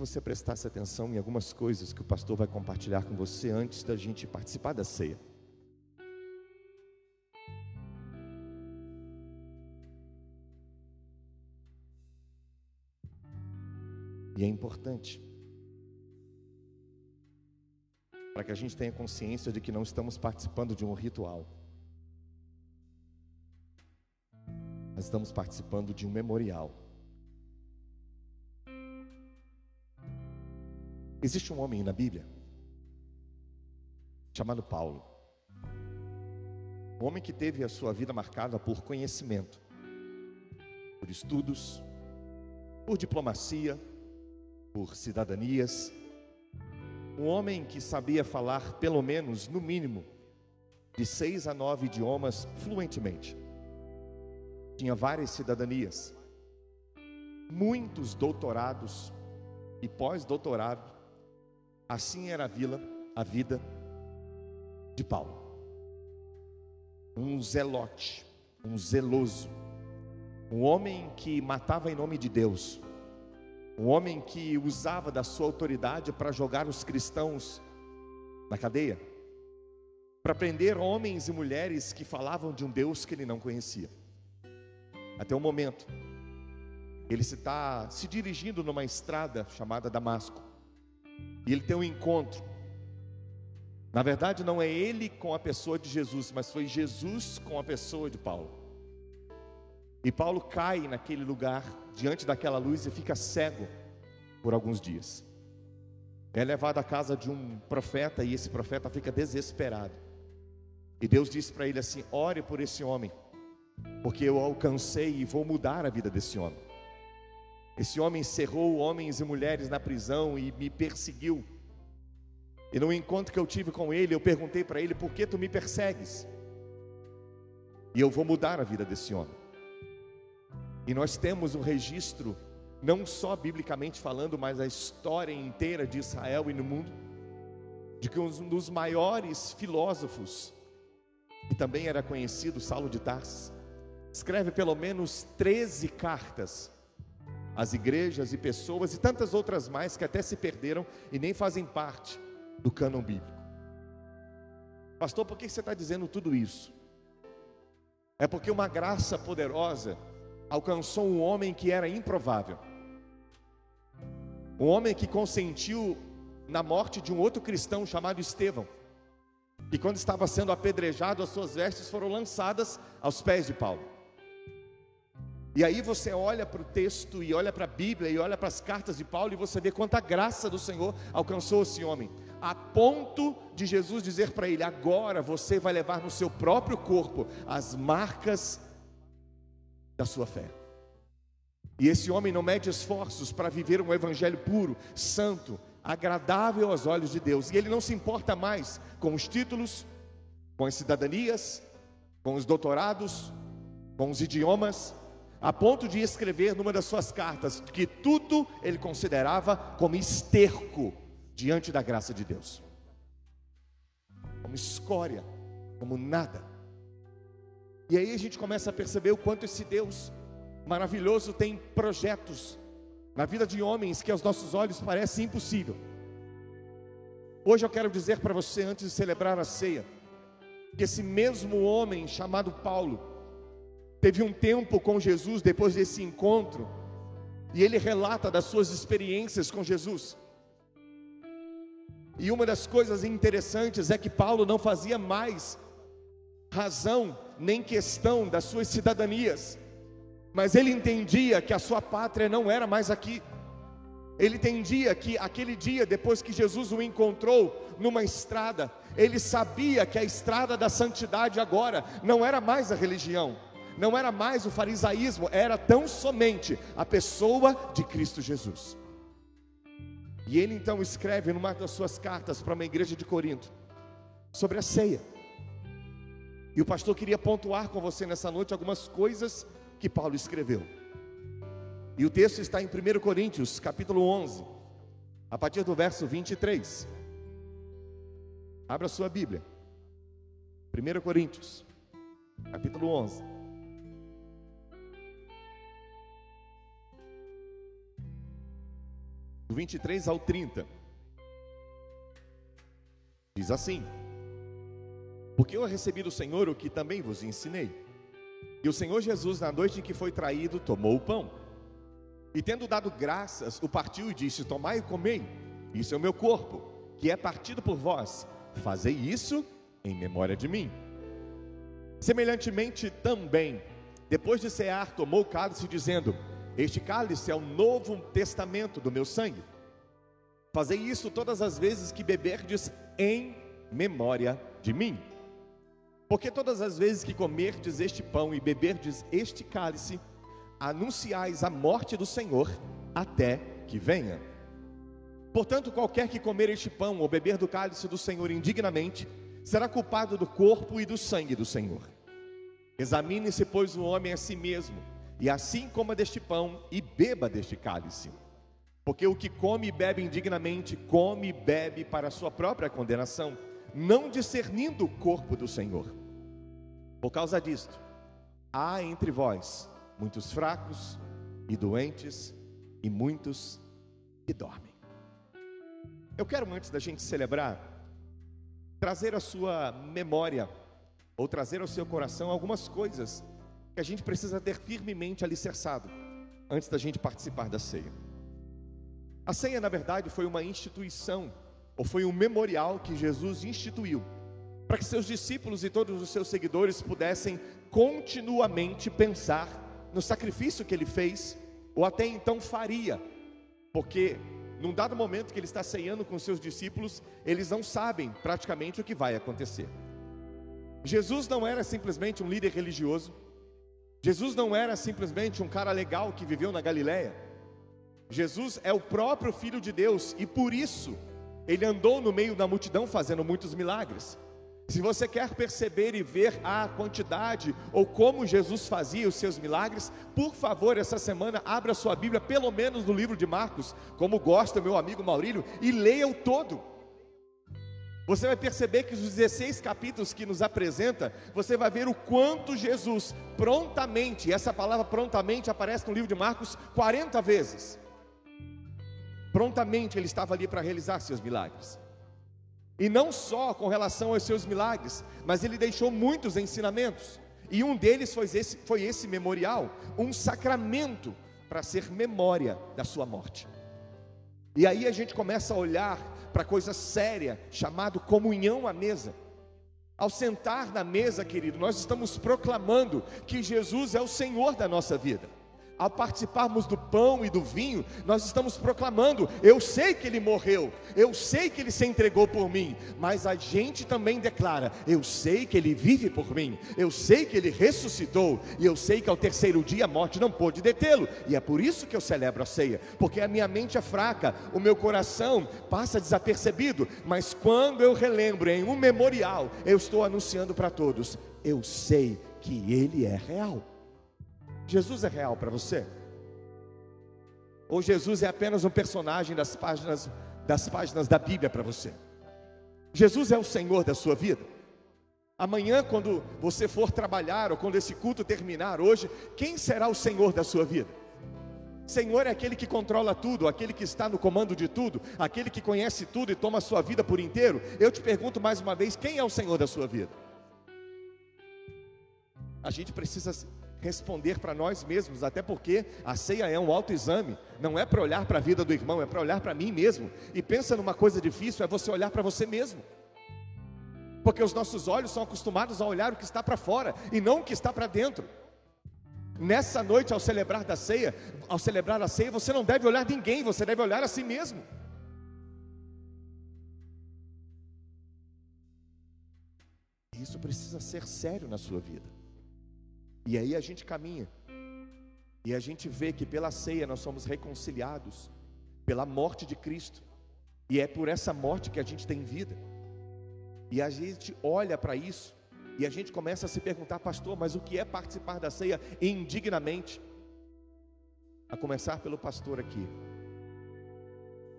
você prestasse atenção em algumas coisas que o pastor vai compartilhar com você antes da gente participar da ceia. E é importante para que a gente tenha consciência de que não estamos participando de um ritual. Nós estamos participando de um memorial. Existe um homem na Bíblia chamado Paulo. Um homem que teve a sua vida marcada por conhecimento, por estudos, por diplomacia, por cidadanias. Um homem que sabia falar pelo menos, no mínimo, de seis a nove idiomas fluentemente. Tinha várias cidadanias, muitos doutorados e pós-doutorado Assim era a vila, a vida de Paulo. Um zelote, um zeloso, um homem que matava em nome de Deus, um homem que usava da sua autoridade para jogar os cristãos na cadeia, para prender homens e mulheres que falavam de um Deus que ele não conhecia. Até o momento, ele está se dirigindo numa estrada chamada Damasco. E ele tem um encontro. Na verdade, não é ele com a pessoa de Jesus, mas foi Jesus com a pessoa de Paulo. E Paulo cai naquele lugar, diante daquela luz, e fica cego por alguns dias. É levado à casa de um profeta, e esse profeta fica desesperado. E Deus diz para ele assim: ore por esse homem, porque eu alcancei e vou mudar a vida desse homem. Esse homem cerrou homens e mulheres na prisão e me perseguiu. E no encontro que eu tive com ele, eu perguntei para ele: por que tu me persegues? E eu vou mudar a vida desse homem. E nós temos um registro, não só biblicamente falando, mas a história inteira de Israel e no mundo, de que um dos maiores filósofos, que também era conhecido, Saulo de Tarso, escreve pelo menos 13 cartas as igrejas e pessoas e tantas outras mais que até se perderam e nem fazem parte do cânon bíblico. Pastor, por que você está dizendo tudo isso? É porque uma graça poderosa alcançou um homem que era improvável. Um homem que consentiu na morte de um outro cristão chamado Estevão. E quando estava sendo apedrejado, as suas vestes foram lançadas aos pés de Paulo. E aí você olha para o texto e olha para a Bíblia e olha para as cartas de Paulo e você vê quanta graça do Senhor alcançou esse homem, a ponto de Jesus dizer para ele: agora você vai levar no seu próprio corpo as marcas da sua fé. E esse homem não mede esforços para viver um evangelho puro, santo, agradável aos olhos de Deus. E ele não se importa mais com os títulos, com as cidadanias, com os doutorados, com os idiomas, a ponto de escrever numa das suas cartas que tudo ele considerava como esterco diante da graça de Deus, como escória, como nada. E aí a gente começa a perceber o quanto esse Deus maravilhoso tem projetos na vida de homens que aos nossos olhos parece impossível. Hoje eu quero dizer para você, antes de celebrar a ceia, que esse mesmo homem chamado Paulo, teve um tempo com Jesus depois desse encontro, e ele relata das suas experiências com Jesus. E uma das coisas interessantes é que Paulo não fazia mais razão nem questão das suas cidadanias, mas ele entendia que a sua pátria não era mais aqui. Ele entendia que aquele dia, depois que Jesus o encontrou numa estrada, ele sabia que a estrada da santidade agora não era mais a religião, não era mais o farisaísmo, era tão somente a pessoa de Cristo Jesus. E ele então escreve numa das suas cartas para uma igreja de Corinto sobre a ceia. E o pastor queria pontuar com você nessa noite algumas coisas que Paulo escreveu. E o texto está em 1 Coríntios, capítulo 11, a partir do verso 23. Abra sua Bíblia. 1 Coríntios, capítulo 11. Do 23 ao 30. Diz assim: Porque eu recebi do Senhor o que também vos ensinei. E o Senhor Jesus, na noite em que foi traído, tomou o pão. E tendo dado graças, o partiu e disse: Tomai e comei, isso é o meu corpo, que é partido por vós. Fazei isso em memória de mim. Semelhantemente também, depois de cear, tomou o cálice, dizendo: Este cálice é o novo testamento do meu sangue. Fazei isso todas as vezes que beberdes em memória de mim. Porque todas as vezes que comerdes este pão e beberdes este cálice, anunciais a morte do Senhor até que venha. Portanto, qualquer que comer este pão ou beber do cálice do Senhor indignamente, será culpado do corpo e do sangue do Senhor. Examine-se, pois, o homem a si mesmo, e assim coma deste pão e beba deste cálice. Porque o que come e bebe indignamente, come e bebe para a sua própria condenação, não discernindo o corpo do Senhor. Por causa disto, há entre vós muitos fracos e doentes, e muitos que dormem. Eu quero, antes da gente celebrar, trazer a sua memória ou trazer ao seu coração algumas coisas que a gente precisa ter firmemente alicerçado antes da gente participar da ceia. A ceia, na verdade, foi uma instituição, ou foi um memorial que Jesus instituiu, para que seus discípulos e todos os seus seguidores pudessem continuamente pensar no sacrifício que ele fez, ou até então faria, porque num dado momento que ele está ceando com seus discípulos, eles não sabem praticamente o que vai acontecer. Jesus não era simplesmente um líder religioso. Jesus não era simplesmente um cara legal que viveu na Galiléia. Jesus é o próprio Filho de Deus e por isso ele andou no meio da multidão fazendo muitos milagres. Se você quer perceber e ver a quantidade ou como Jesus fazia os seus milagres, por favor, essa semana abra sua Bíblia, pelo menos no livro de Marcos, como gosta meu amigo Maurílio, e leia o todo. Você vai perceber que os 16 capítulos que nos apresenta, você vai ver o quanto Jesus prontamente, essa palavra prontamente aparece no livro de Marcos 40 vezes. Prontamente ele estava ali para realizar seus milagres. E não só com relação aos seus milagres, mas ele deixou muitos ensinamentos. E um deles foi esse, foi esse memorial, um sacramento para ser memória da sua morte. E aí a gente começa a olhar para coisa séria, chamado comunhão à mesa. Ao sentar na mesa, querido, nós estamos proclamando que Jesus é o Senhor da nossa vida ao participarmos do pão e do vinho, nós estamos proclamando: eu sei que ele morreu, eu sei que ele se entregou por mim, mas a gente também declara: eu sei que ele vive por mim, eu sei que ele ressuscitou, e eu sei que ao terceiro dia a morte não pôde detê-lo, e é por isso que eu celebro a ceia, porque a minha mente é fraca, o meu coração passa desapercebido, mas quando eu relembro em um memorial, eu estou anunciando para todos: eu sei que ele é real. Jesus é real para você? Ou Jesus é apenas um personagem das páginas, das páginas da Bíblia para você? Jesus é o Senhor da sua vida? Amanhã, quando você for trabalhar, ou quando esse culto terminar hoje, quem será o Senhor da sua vida? Senhor é aquele que controla tudo, aquele que está no comando de tudo, aquele que conhece tudo e toma a sua vida por inteiro. Eu te pergunto mais uma vez: quem é o Senhor da sua vida? A gente precisa responder para nós mesmos, até porque a ceia é um autoexame, não é para olhar para a vida do irmão, é para olhar para mim mesmo. E pensa numa coisa difícil, é você olhar para você mesmo. Porque os nossos olhos são acostumados a olhar o que está para fora e não o que está para dentro. Nessa noite, ao celebrar da ceia, ao celebrar a ceia, você não deve olhar ninguém, você deve olhar a si mesmo. Isso precisa ser sério na sua vida. E aí a gente caminha. E a gente vê que pela ceia nós somos reconciliados pela morte de Cristo. E é por essa morte que a gente tem vida. E a gente olha para isso e a gente começa a se perguntar, pastor, mas o que é participar da ceia indignamente? A começar pelo pastor aqui.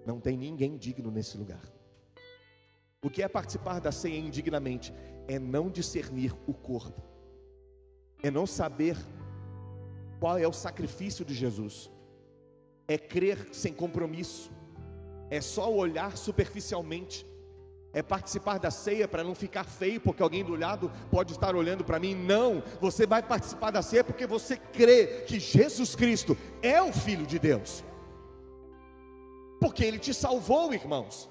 Não tem ninguém digno nesse lugar. O que é participar da ceia indignamente? É não discernir o corpo é não saber qual é o sacrifício de Jesus, é crer sem compromisso, é só olhar superficialmente, é participar da ceia para não ficar feio, porque alguém do lado pode estar olhando para mim. Não, você vai participar da ceia porque você crê que Jesus Cristo é o Filho de Deus, porque Ele te salvou, irmãos.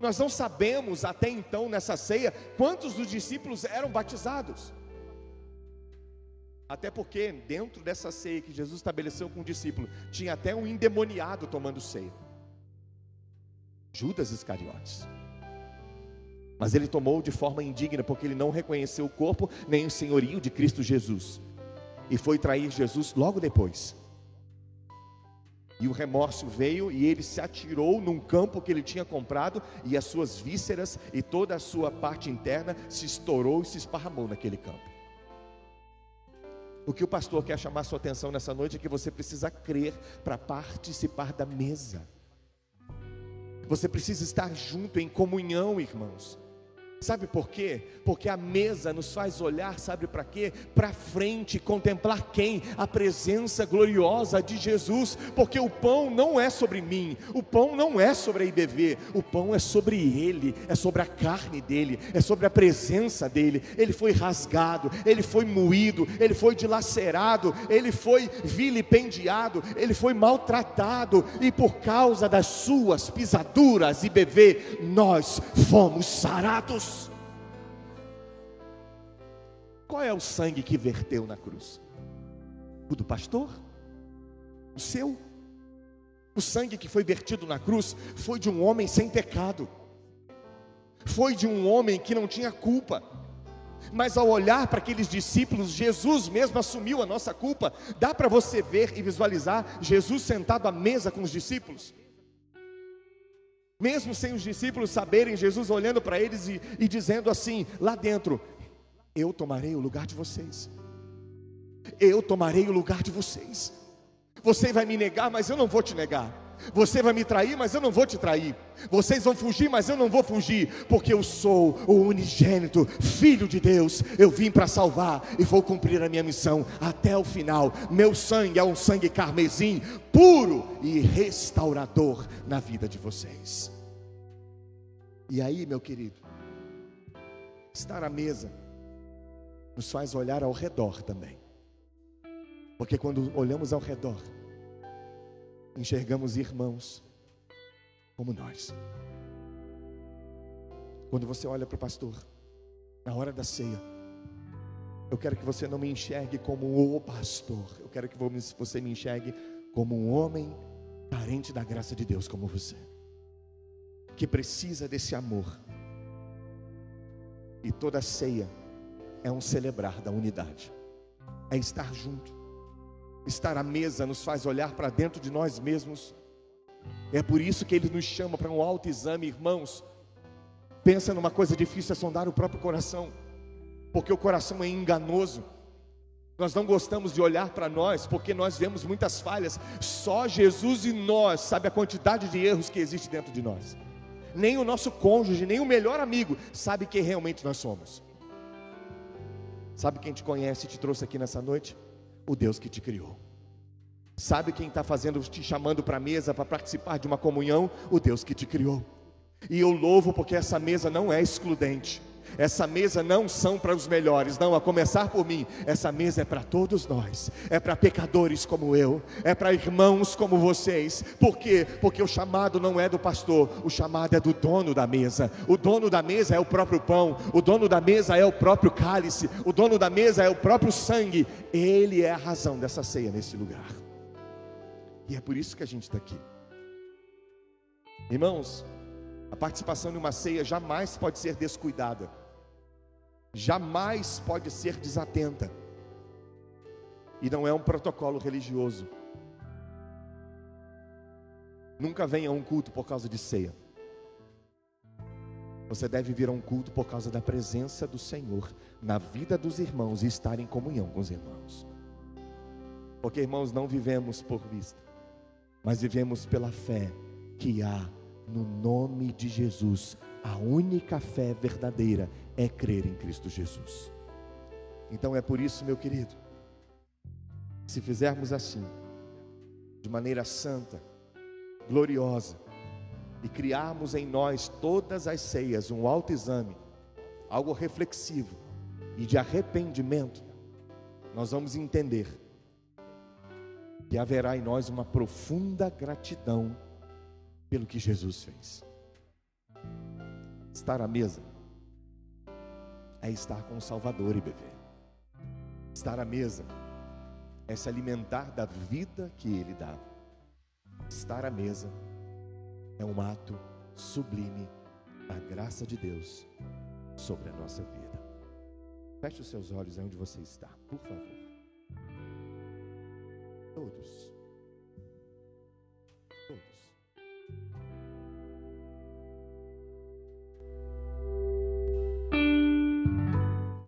Nós não sabemos até então nessa ceia quantos dos discípulos eram batizados. Até porque dentro dessa ceia que Jesus estabeleceu com o discípulo, tinha até um endemoniado tomando ceia. Judas Iscariotes. Mas ele tomou de forma indigna, porque ele não reconheceu o corpo nem o senhorio de Cristo Jesus. E foi trair Jesus logo depois. E o remorso veio e ele se atirou num campo que ele tinha comprado, e as suas vísceras e toda a sua parte interna se estourou e se esparramou naquele campo. O que o pastor quer chamar sua atenção nessa noite é que você precisa crer para participar da mesa. Você precisa estar junto em comunhão, irmãos. Sabe por quê? Porque a mesa nos faz olhar, sabe para quê? Para frente, contemplar quem? A presença gloriosa de Jesus. Porque o pão não é sobre mim, o pão não é sobre a IBV, o pão é sobre Ele, é sobre a carne dele, é sobre a presença dele. Ele foi rasgado, ele foi moído, ele foi dilacerado, ele foi vilipendiado, ele foi maltratado, e por causa das suas pisaduras, IBV, nós fomos sarados. Qual é o sangue que verteu na cruz? O do pastor? O seu? O sangue que foi vertido na cruz foi de um homem sem pecado, foi de um homem que não tinha culpa. Mas ao olhar para aqueles discípulos, Jesus mesmo assumiu a nossa culpa. Dá para você ver e visualizar Jesus sentado à mesa com os discípulos? Mesmo sem os discípulos saberem, Jesus olhando para eles e, e dizendo assim: lá dentro, eu tomarei o lugar de vocês. Eu tomarei o lugar de vocês. Você vai me negar, mas eu não vou te negar. Você vai me trair, mas eu não vou te trair. Vocês vão fugir, mas eu não vou fugir, porque eu sou o unigênito, filho de Deus. Eu vim para salvar e vou cumprir a minha missão até o final. Meu sangue é um sangue carmesim, puro e restaurador na vida de vocês. E aí, meu querido, estar à mesa nos faz olhar ao redor também. Porque quando olhamos ao redor, enxergamos irmãos como nós. Quando você olha para o pastor, na hora da ceia, eu quero que você não me enxergue como o pastor, eu quero que você me enxergue como um homem carente da graça de Deus, como você, que precisa desse amor. E toda ceia é um celebrar da unidade, é estar junto. Estar à mesa nos faz olhar para dentro de nós mesmos. É por isso que ele nos chama para um autoexame, irmãos. Pensa numa coisa difícil é sondar o próprio coração, porque o coração é enganoso. Nós não gostamos de olhar para nós, porque nós vemos muitas falhas. Só Jesus e nós sabe a quantidade de erros que existe dentro de nós. Nem o nosso cônjuge, nem o melhor amigo sabe quem realmente nós somos. Sabe quem te conhece e te trouxe aqui nessa noite? O Deus que te criou. Sabe quem está fazendo, te chamando para a mesa para participar de uma comunhão? O Deus que te criou. E eu louvo porque essa mesa não é excludente. Essa mesa não são para os melhores, não, a começar por mim. Essa mesa é para todos nós, é para pecadores como eu, é para irmãos como vocês. Por quê? Porque o chamado não é do pastor, o chamado é do dono da mesa. O dono da mesa é o próprio pão, o dono da mesa é o próprio cálice, o dono da mesa é o próprio sangue. Ele é a razão dessa ceia nesse lugar. E é por isso que a gente está aqui. Irmãos, a participação em uma ceia jamais pode ser descuidada jamais pode ser desatenta. E não é um protocolo religioso. Nunca venha a um culto por causa de ceia. Você deve vir a um culto por causa da presença do Senhor na vida dos irmãos e estar em comunhão com os irmãos. Porque, irmãos, não vivemos por vista, mas vivemos pela fé que há no nome de Jesus. A única fé verdadeira é crer em Cristo Jesus. Então é por isso, meu querido, se fizermos assim, de maneira santa, gloriosa e criarmos em nós todas as ceias um autoexame, algo reflexivo e de arrependimento, nós vamos entender que haverá em nós uma profunda gratidão pelo que Jesus fez. Estar à mesa é estar com o Salvador e beber. Estar à mesa é se alimentar da vida que Ele dá. Estar à mesa é um ato sublime da graça de Deus sobre a nossa vida. Feche os seus olhos onde você está, por favor. Todos.